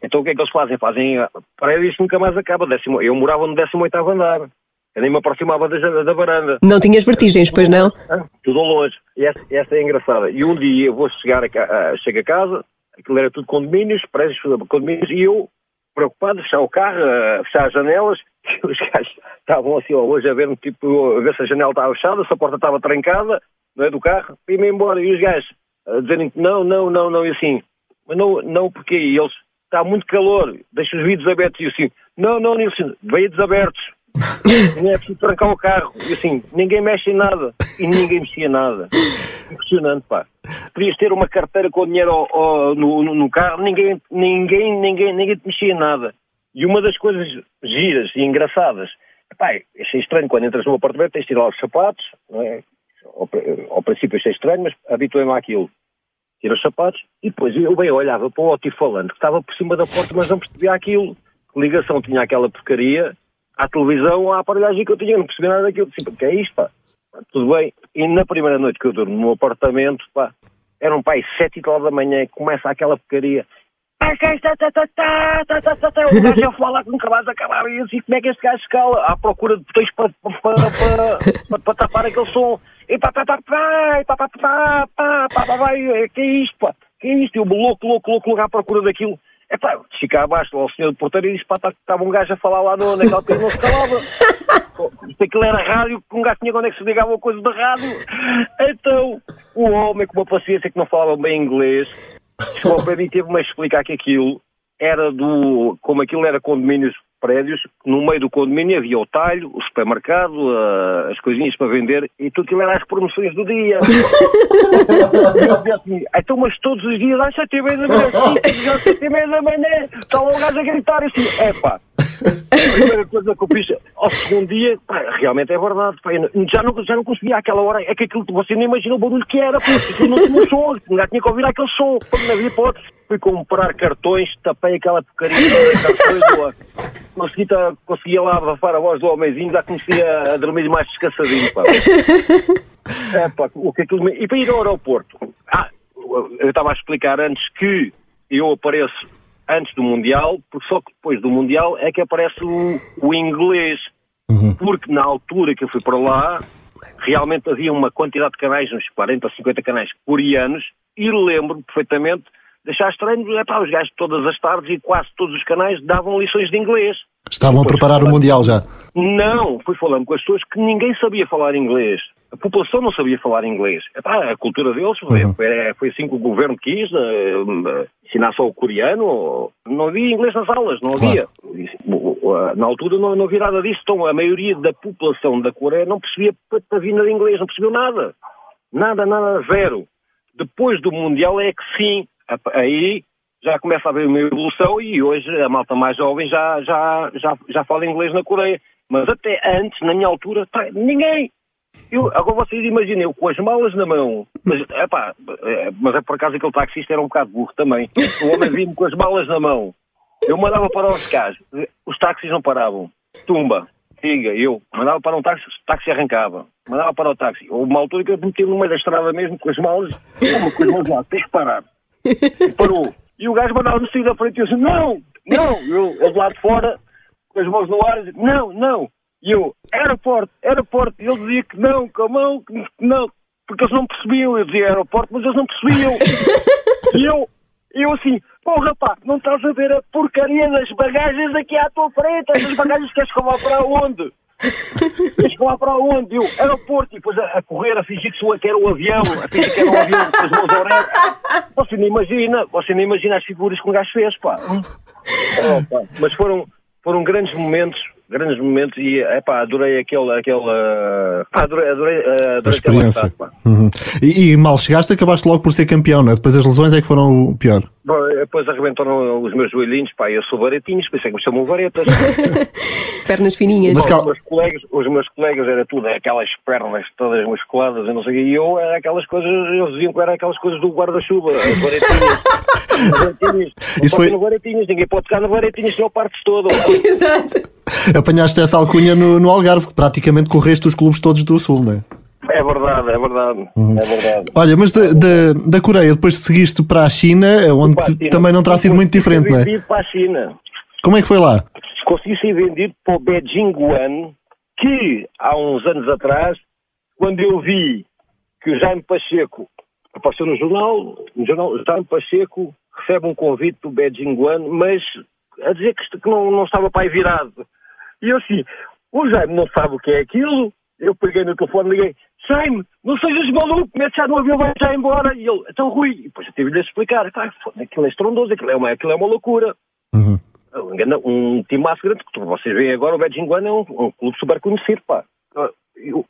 Então o que é que eles fazem? Fazem ah, prédios que nunca mais acaba. Décimo, eu morava no 18 andar. Eu nem me aproximava da, da varanda. Não tinhas vertigens, pois não? Ah, Tudo ao longe. E essa, essa é engraçada. E um dia eu vou chegar a, a, chego a casa, aquilo era tudo condomínios, prédios, condomínios, e eu, preocupado, fechar o carro, fechar as janelas, e os gajos estavam assim ao longe a ver-me, tipo, a ver se a janela estava fechada, se a porta estava trancada, não é, do carro, e me embora. E os gajos a dizerem que não, não, não, não, e assim, mas não, não, porque E eles, está muito calor, deixa os vidros abertos, e assim, não, não, Nilson, vidros abertos. [LAUGHS] Nem é preciso trancar o carro. E assim, ninguém mexe em nada. E ninguém mexia nada. Impressionante, pá. Podias ter uma carteira com dinheiro ao- ao- no, no- no carro, ninguém, ninguém, ninguém, ninguém te mexia em nada. E uma das coisas giras e engraçadas, pá, achei estranho quando entras no apartamento, tens de tirar os sapatos, não é? Ao, ao princípio achei estranho, mas habituei-me àquilo. Tira os sapatos e depois eu bem olhava para o altifalante que estava por cima da porta, mas não percebia aquilo. Que ligação tinha aquela porcaria à televisão, à aparelhagem que eu tinha, não percebia nada daquilo. Tipo, que é isto? Pá, Tudo bem. E na primeira noite que eu durmo no apartamento, pá, era um pai sete e tal da manhã, começa aquela porcaria. Tá, tá, tá, tá, tá, tá, tá, tá, tá, tá. O gajo a falar que nunca mais acabava. E assim, como é que este gajo escala? À procura de botões para, para, para, para, tapar aquele som. E pá, pá, pá, pá, e pá, pá, pá, pá, pá, pá, e, que é isto, pá? Que é isto? E eu louco, louco, louco, louco à procura daquilo. É pá, fica abaixo lá o senhor de porteiro e disse, pá, tá- estava um gajo a falar lá no, naquela coisa, não se calava. Aquilo era rádio, que um gajo tinha quando é que se ligava a coisa da rádio. Então, o homem com uma paciência que não falava bem inglês, para mim teve-me a explicar que aquilo era do. Como aquilo era condomínios, prédios, no meio do condomínio havia o talho, o supermercado, as coisinhas para vender e tudo aquilo era as promoções do dia. Assim, [LAUGHS] então, mas todos os dias, às sete e meia da manhã, às sete e meia da manhã, está lá o gajo a gritar assim, é pá. A primeira coisa que eu fiz ao segundo dia, pá, realmente é verdade, pá, já, não, já não conseguia àquela hora, é que aquilo, você nem imagina o barulho que era, aquilo não tinha som, já tinha que ouvir aquele som, pá, não havia hipótese. Fui comprar cartões, tapei aquela porcaria [LAUGHS] cartões, pô, consegui, tá- conseguia lá abafar a voz do homenzinho, já comecei a dormir mais descansadinho, pá. [LAUGHS] É, pá, o que aquilo me- E para ir ao aeroporto, ah, eu estava a explicar antes que eu apareço antes do Mundial, porque só que depois do Mundial é que aparece o, o inglês. Porque na altura que eu fui para lá, realmente havia uma quantidade de canais, uns 40 ou 50 canais coreanos, e lembro perfeitamente de achar estranho, é pá, os gajos todas as tardes e quase todos os canais davam lições de inglês. Estavam a preparar o Mundial já. Não, fui falando com as pessoas que ninguém sabia falar inglês. A população não sabia falar inglês. Epá, a cultura deles foi, uhum. foi, foi, assim que o governo quis, uh, ensinar só o coreano. Não havia inglês nas aulas, não havia. Claro. Na altura não, não havia nada disso. Então a maioria da população da Coreia não percebia a vinda de inglês, não percebeu nada. Nada, nada, zero. Depois do Mundial é que sim, aí já começa a haver uma evolução e hoje a malta mais jovem já, já, já, já fala inglês na Coreia. Mas até antes, na minha altura, ninguém. Eu, agora vocês imaginem, eu com as malas na mão, mas, epá, é, mas é por acaso aquele taxista era um bocado burro também. O homem vinha com as malas na mão. Eu mandava para os carros, os táxis não paravam. Tumba, siga, eu. Mandava para um táxi, o táxi arrancava. Mandava para o táxi. Houve uma altura que eu meti no meio da estrada mesmo com as malas, uma com as lá, tens que parar. E parou. E o gajo mandava-me sair da frente e eu disse, não, não. Eu, eu de lá de fora, com as mãos no ar, disse, não, não. E eu, aeroporto, aeroporto. E ele dizia que não, com a mão, que não. Porque eles não percebiam. Eu dizia aeroporto, mas eles não percebiam. [LAUGHS] e eu, eu assim, pô rapaz, não estás a ver a porcaria das bagagens aqui à tua frente? Essas bagagens queres que eu vá para onde? Queres que eu vá para onde? Eu, aeroporto. E depois a, a correr, a fingir que, que era um avião, a fingir que era um avião com as mãos ao Você nem imagina, você nem imagina as figuras que um gajo fez, pá. [LAUGHS] Oh, pá. Mas foram, foram grandes momentos grandes momentos e epá, adorei aquele, aquele pá, adorei, adorei, adorei a experiência. Uhum. E, e, mal chegaste, acabaste logo por ser campeão, né? depois as lesões é que foram o pior. Bom, depois arrebentaram os meus joelhinhos, pá, eu sou varetinhos, por isso é que me chamam varetas. [LAUGHS] pernas fininhas. Mas, os, meus colegas, os meus colegas era tudo, aquelas pernas todas musculadas, eu não sei, e eu era aquelas coisas, eles diziam que era aquelas coisas do guarda-chuva, as varetinhas. as [LAUGHS] varetinhas. Não Isso foi... varetinhas, ninguém pode tocar na varetinhas, senão partes todo. [LAUGHS] Exato. Apanhaste essa alcunha no, no Algarve, que praticamente correste os clubes todos do Sul, não é? É verdade, é verdade, uhum. é verdade. Olha, mas de, de, da Coreia depois seguiste para a China, onde a China. também não terá sido muito diferente, não é? para a China. Como é que foi lá? Consegui ser vendido para o Beijing Guan, que há uns anos atrás, quando eu vi que o Jaime Pacheco apareceu no jornal, no jornal Jaime Pacheco recebe um convite do Beijing Guan, mas a dizer que, que não, não estava para aí virado. E eu assim, o Jaime não sabe o que é aquilo, eu peguei no telefone, liguei, Jaime, não sejas maluco, mete já no avião, vai já embora. E ele, então Rui, e depois eu tive-lhe a explicar, aquilo é estrondoso, aquilo é uma, aquilo é uma loucura. Uhum. Um, um time mais grande, que vocês veem agora, o Beijing Guan é um, um, clube super conhecido, pá.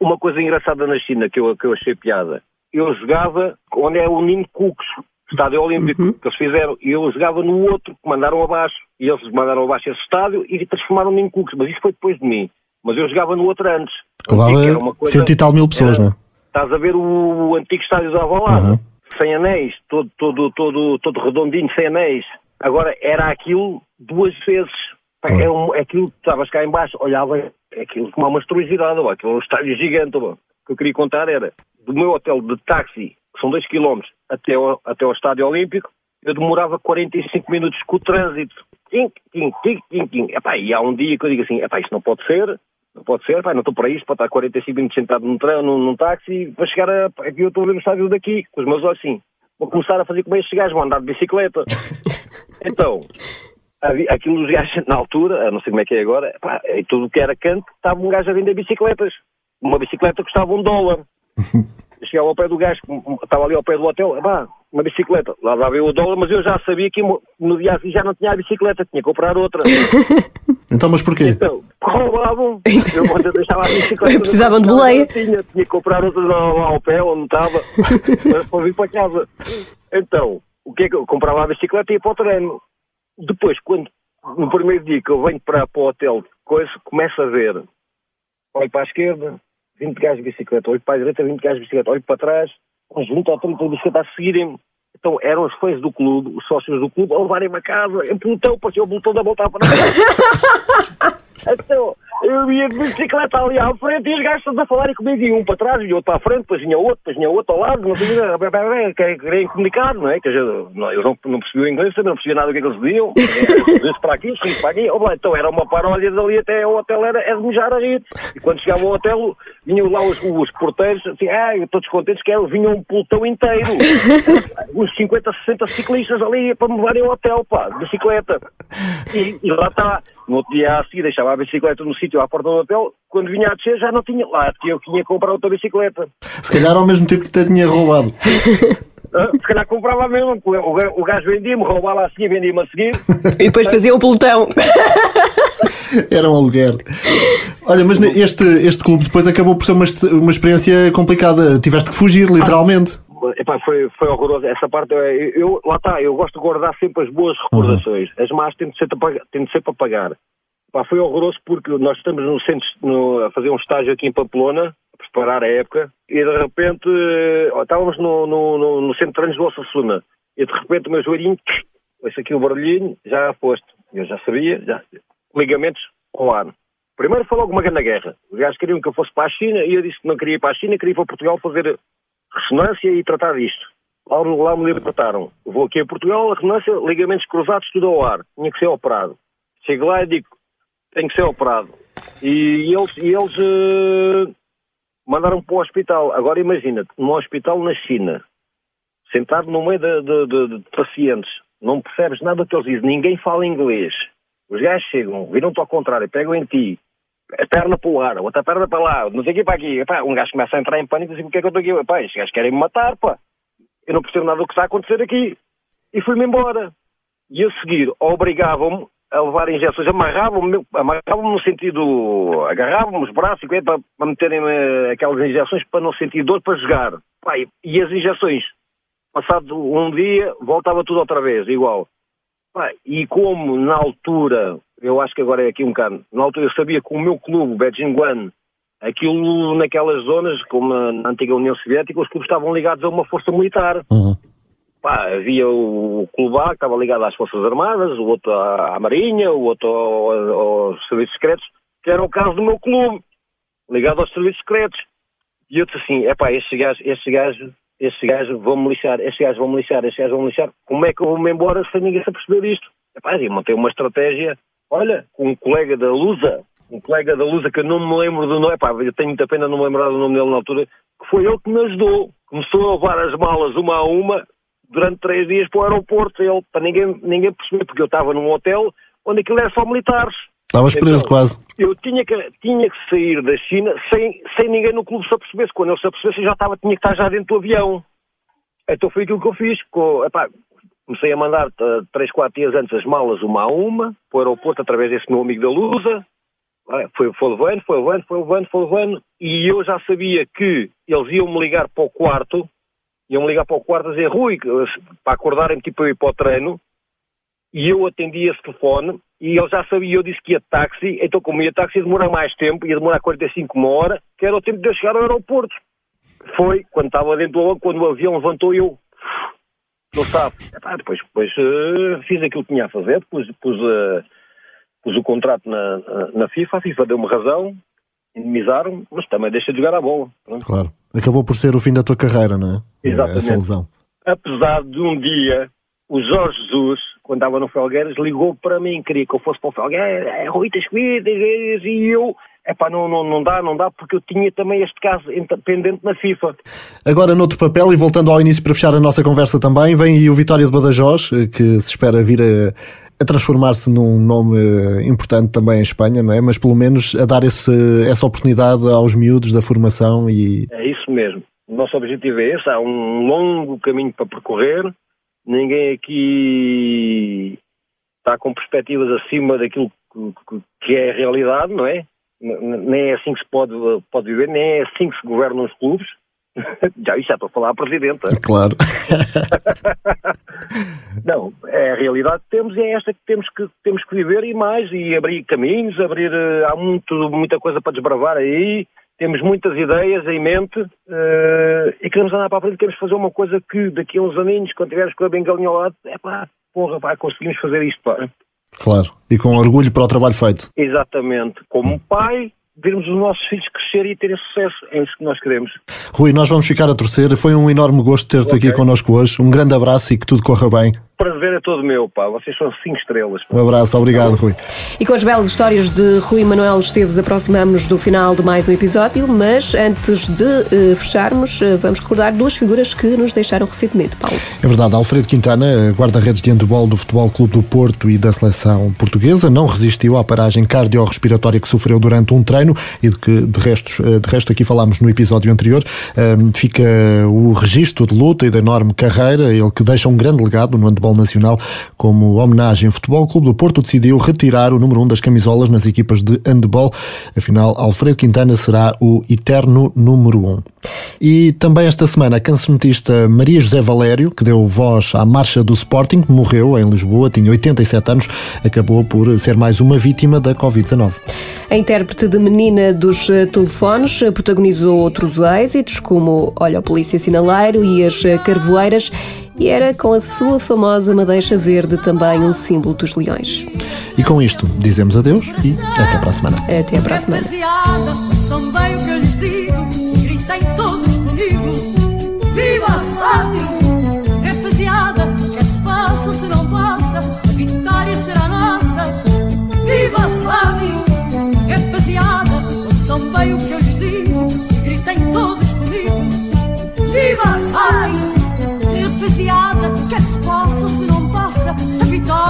Uma coisa engraçada na China que eu, que eu achei piada, eu jogava onde é o Nin Cooks, estádio olímpico uhum. que eles fizeram, e eu jogava no outro, que mandaram abaixo, e eles mandaram abaixo esse estádio e transformaram-me em Cooks, mas isso foi depois de mim. Mas eu jogava no outro antes. Levava cento e tal mil pessoas, não é? Estás a ver o, o antigo estádio da Avalada, uhum. sem anéis, todo, todo, todo, todo redondinho, sem anéis. Agora, era aquilo duas vezes. Uhum. É, um, é aquilo, estavas cá embaixo, olhava, é aquilo com uma monstruosidade, aquilo é um estádio gigante. O que eu queria contar era, do meu hotel de táxi, que são 2 km, até ao, até ao estádio olímpico, eu demorava 45 minutos com o trânsito. Tim, tim, tim, tim, tim. Epá, e há um dia que eu digo assim, epá, isto não pode ser, pode ser, epá, não estou para isto, para estar 45 minutos sentado num, trem, num, num táxi, para chegar a... Aqui eu estou a ver o estádio daqui, com os meus olhos assim. Vou começar a fazer como estes gajos, vou andar de bicicleta. [LAUGHS] então, aquilo dos gajos na altura, não sei como é que é agora, epá, em tudo o que era canto, estava um gajo a vender bicicletas. Uma bicicleta custava um dólar. [LAUGHS] chegava ao pé do gajo, estava ali ao pé do hotel, pá, uma bicicleta. Lá dava eu o dólar, mas eu já sabia que no dia já não tinha a bicicleta, tinha que comprar outra. [LAUGHS] então, mas porquê? Então, roubavam. Eu [LAUGHS] deixava a bicicleta. Precisavam de boleia. Tinha, tinha que comprar outra lá ao pé, onde estava, [LAUGHS] para vir para casa. Então, o que é que eu comprava a bicicleta e ia para o treino. Depois, quando, no primeiro dia que eu venho para, para o hotel, coisa, começo a ver, olho para a esquerda, 20 gajos de bicicleta, olho para a direita, 20 gajos de bicicleta, olho para trás, uns 20 ou 30 de bicicleta a seguirem-me. Então eram os fãs do clube, os sócios do clube, a levarem-me a casa, em pelotão, parecia o pelotão da volta para [LAUGHS] então, Eu ia de bicicleta ali à frente e os gajos todos a falarem comigo, e um para trás, e outro para a frente, depois vinha outro, depois vinha outro ao lado, não sei, querem comunicar, não é? Que eu não, eu não, não percebi o inglês, também não percebia nada do que, é que eles diziam, isso para aqui, isso para aqui, oh, então era uma paródia dali até o hotel, era, era de mejar a rir. E quando chegava ao hotel, vinham lá os, os porteiros, assim, ah, todos contentes que vinha um pelotão inteiro, uns 50, 60 ciclistas ali para me levarem ao hotel, pá, de bicicleta. E, e lá está, no outro dia a seguir deixava a bicicleta no sítio à porta do hotel, quando vinha a descer já não tinha lá, porque eu tinha que comprar outra bicicleta. Se calhar ao mesmo tempo que te tinha roubado. [LAUGHS] Ah, se calhar comprava mesmo, o gajo vendia-me, roubava assim e vendia-me a seguir. E depois fazia o pelotão. [LAUGHS] Era um aluguer. Olha, mas este, este clube depois acabou por ser uma, uma experiência complicada. Tiveste que fugir, literalmente. Epá, foi, foi horroroso. Essa parte, eu, eu, lá está, eu gosto de guardar sempre as boas recordações. Uhum. As más têm de ser, têm de ser para pagar. Epá, foi horroroso porque nós estamos no centro, no, a fazer um estágio aqui em Pamplona, a preparar a época, e de repente estávamos no, no, no, centro de treinos do Osasuna, e de repente o meu joelhinho, esse aqui o barulhinho, já posto. Eu já sabia, já, ligamentos ao ar. Primeiro foi logo uma grande guerra. Os gajos queriam que eu fosse para a China e eu disse que não queria ir para a China, queria ir para Portugal fazer ressonância e tratar disto. Lá, lá me libertaram. Vou aqui a Portugal, a ressonância, ligamentos cruzados, tudo ao ar. Tinha que ser operado. Chego lá e digo, tem que ser operado. E eles, e eles uh, mandaram para o hospital. Agora imagina, num hospital na China, sentado no meio de, de, de, de pacientes, não percebes nada que eles dizem, ninguém fala inglês. Os gajos chegam, viram-te ao contrário, pegam em ti, a perna para o ar, outra perna para lá, não sei o que para aqui. Epá, um gajo começa a entrar em pânico e diz: O que é que eu estou aqui? Epá, estes gajos querem me matar, pá. Eu não percebo nada do que está a acontecer aqui. E fui-me embora. E a seguir, obrigavam-me a levar injeções, amarravam-me, amarravam no sentido, agarravam-me os braços e para, para meterem aquelas injeções para não sentir dor para jogar. Pá, e as injeções, passado um dia, voltava tudo outra vez, igual. E como na altura, eu acho que agora é aqui um bocado, na altura eu sabia que o meu clube, o Beijinguan, aquilo naquelas zonas, como na antiga União Soviética, os clubes estavam ligados a uma força militar. Uhum. Pá, havia o clube A que estava ligado às Forças Armadas, o outro à, Marinha, o outro ao, aos Serviços Secretos, que era o caso do meu clube, ligado aos Serviços Secretos. E eu disse assim, é pá, estes gajos, estes gajos estes gajos vão-me lixar, estes gajos vão-me lixar, estes gajos vão-me lixar. Como é que eu vou-me embora sem ninguém se perceber isto? Epá, eu montei uma estratégia, olha, com um colega da Lusa, um colega da Lusa que eu não me lembro do nome, epá, eu tenho muita pena não me lembrar do nome dele na altura, que foi ele que me ajudou. Começou a levar as malas uma a uma durante três dias para o aeroporto, ele, para ninguém, ninguém perceber, porque eu estava num hotel onde aquilo era só militares. Estavas preso então, quase. Eu tinha que, tinha que sair da China sem, sem ninguém no clube se apercebesse. Quando ele se apercebesse, eu já estava, tinha que estar já dentro do avião. Então foi aquilo que eu fiz. Com, epá, comecei a mandar uh, três, quatro dias antes as malas uma a uma, para o aeroporto através desse meu amigo da Lusa. Foi, foi levando, foi levando, foi levando, foi levando. E eu já sabia que eles iam me ligar para o quarto, iam ligar para o quarto a dizer, Rui, para acordarem-me tipo eu ir para o treino. E eu atendi esse telefone e ele já sabia, eu disse que ia de táxi, então como ia de táxi ia demorar mais tempo, ia demorar 45 uma hora, que era o tempo de eu chegar ao aeroporto. Foi, quando estava dentro do avião, quando o avião levantou eu, não sabe. Epá, depois depois uh, fiz aquilo que tinha a fazer, pus, pus, uh, pus o contrato na, na FIFA, a FIFA deu-me razão, indemnizaram mas também deixa de jogar a bola. Claro, acabou por ser o fim da tua carreira, não é? Exatamente. Essa lesão. Apesar de um dia o Jorge Jesus, quando estava no Felgueiras, ligou para mim, queria que eu fosse para o Felgueiras, é, Rui, tens e eu, é pá, não, não, não dá, não dá, porque eu tinha também este caso pendente na FIFA. Agora, noutro papel, e voltando ao início para fechar a nossa conversa também, vem aí o Vitória de Badajoz, eh, que se espera vir a, a transformar-se num nome eh, importante também em Espanha, não é? Mas pelo menos a dar esse, essa oportunidade aos miúdos da formação e... É isso mesmo. O nosso objetivo é esse, há um longo caminho para percorrer, ninguém aqui está com perspectivas acima daquilo que, é a realidade, não é? Nem é assim que se pode, pode viver, nem é assim que se governam os clubes. [LAUGHS] Já já estou a falar à Presidenta. Claro. [LAUGHS] não, é a realidade que temos e é esta que temos que, temos que viver e mais, e abrir caminhos, abrir. Eh, há muito, muita coisa para desbravar aí, temos muitas ideias em mente uh, e queremos andar para a frente, queremos fazer uma coisa que daqui a uns aninhos, quando tivermos com a bengalinha ao lado, é pá, porra, pá, conseguimos fazer isto, pá. Claro, e com orgulho para o trabalho feito. Exatamente. Como pai, vermos os nossos filhos crescer e terem sucesso. É isso que nós queremos. Rui, nós vamos ficar a torcer. Foi um enorme gosto ter-te okay. aqui connosco hoje. Um grande abraço e que tudo corra bem prazer é todo meu, pá. Vocês são cinco estrelas. Pá. Um abraço, obrigado, Rui. E com as belas histórias de Rui Manuel Esteves, aproximamos do final de mais um episódio, mas antes de uh, fecharmos, uh, vamos recordar duas figuras que nos deixaram recentemente, Paulo. É verdade, Alfredo Quintana, guarda-redes de handebol do Futebol Clube do Porto e da seleção portuguesa, não resistiu à paragem cardiorrespiratória que sofreu durante um treino e de que, de resto, eh, de resto aqui falámos no episódio anterior. Fica o registro de luta e da enorme carreira, ele que deixa um grande legado no handebol Futebol Nacional. Como homenagem, o Futebol Clube do Porto decidiu retirar o número 1 um das camisolas nas equipas de handball. Afinal, Alfredo Quintana será o eterno número 1. Um. E também esta semana a cancionetista Maria José Valério, que deu voz à marcha do Sporting, morreu em Lisboa, tinha 87 anos, acabou por ser mais uma vítima da Covid-19. A intérprete de Menina dos eh, Telefones eh, protagonizou outros êxitos, como Olha o Polícia Sinaleiro e As eh, Carvoeiras, e era com a sua famosa madeixa verde também um símbolo dos leões. E com isto dizemos adeus e até para a semana. Até para a semana.